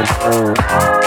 Mm-hmm.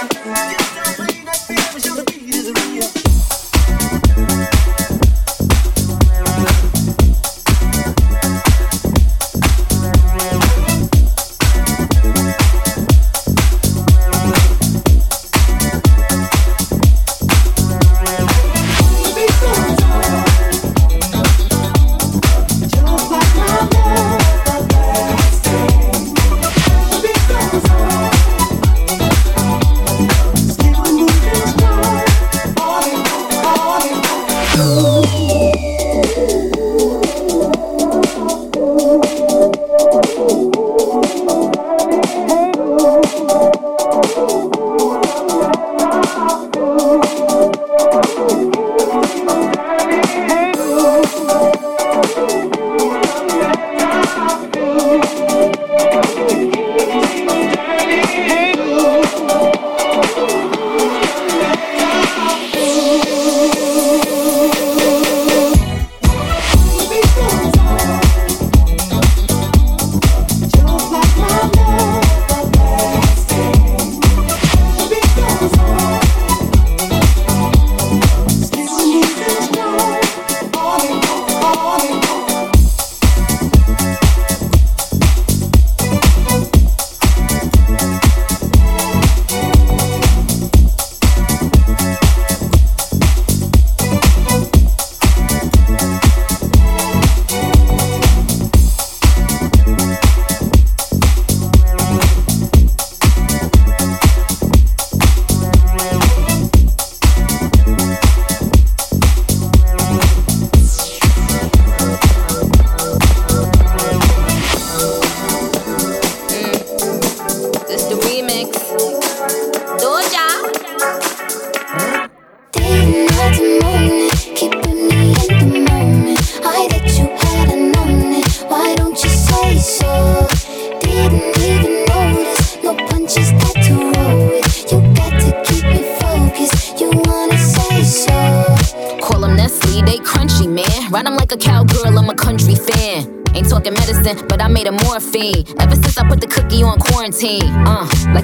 Yeah.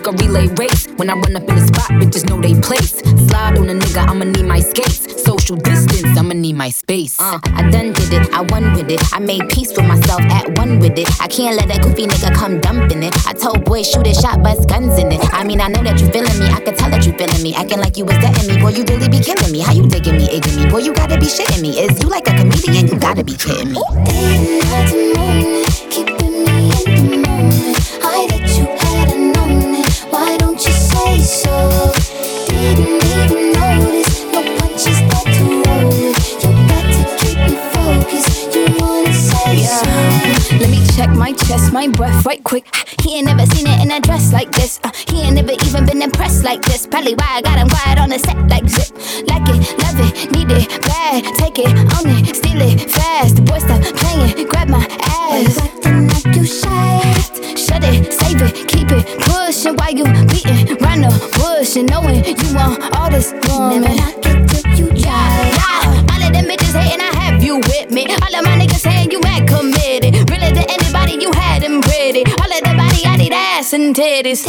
Like a relay race. When I run up in the spot, bitches know they place. Slide on a nigga, I'ma need my skates. Social distance, I'ma need my space. Uh, I done did it, I won with it. I made peace with myself, at one with it. I can't let that goofy nigga come dumping it. I told boy, shoot a shot, bust guns in it. I mean, I know that you feeling me, I can tell that you feeling me. Acting like you was getting me, boy, you really be killing me. How you digging me, egging me? Boy, you gotta be shitting me. Is you like a comedian? You gotta be kidding me. My breath right quick. He ain't never seen it in a dress like this. Uh, he ain't never even been impressed like this. Probably why I got him quiet on the set like zip. Like it, love it, need it, bad. Take it, own it, steal it, fast. The boy stop playing, grab my ass. Acting like you shy. Shut it, save it, keep it pushing while you beating round the bush and knowing you want all this woman. Never knock it till you. Yeah, all of them bitches hating, I have you with me. All of my niggas saying you mad committed. And titties.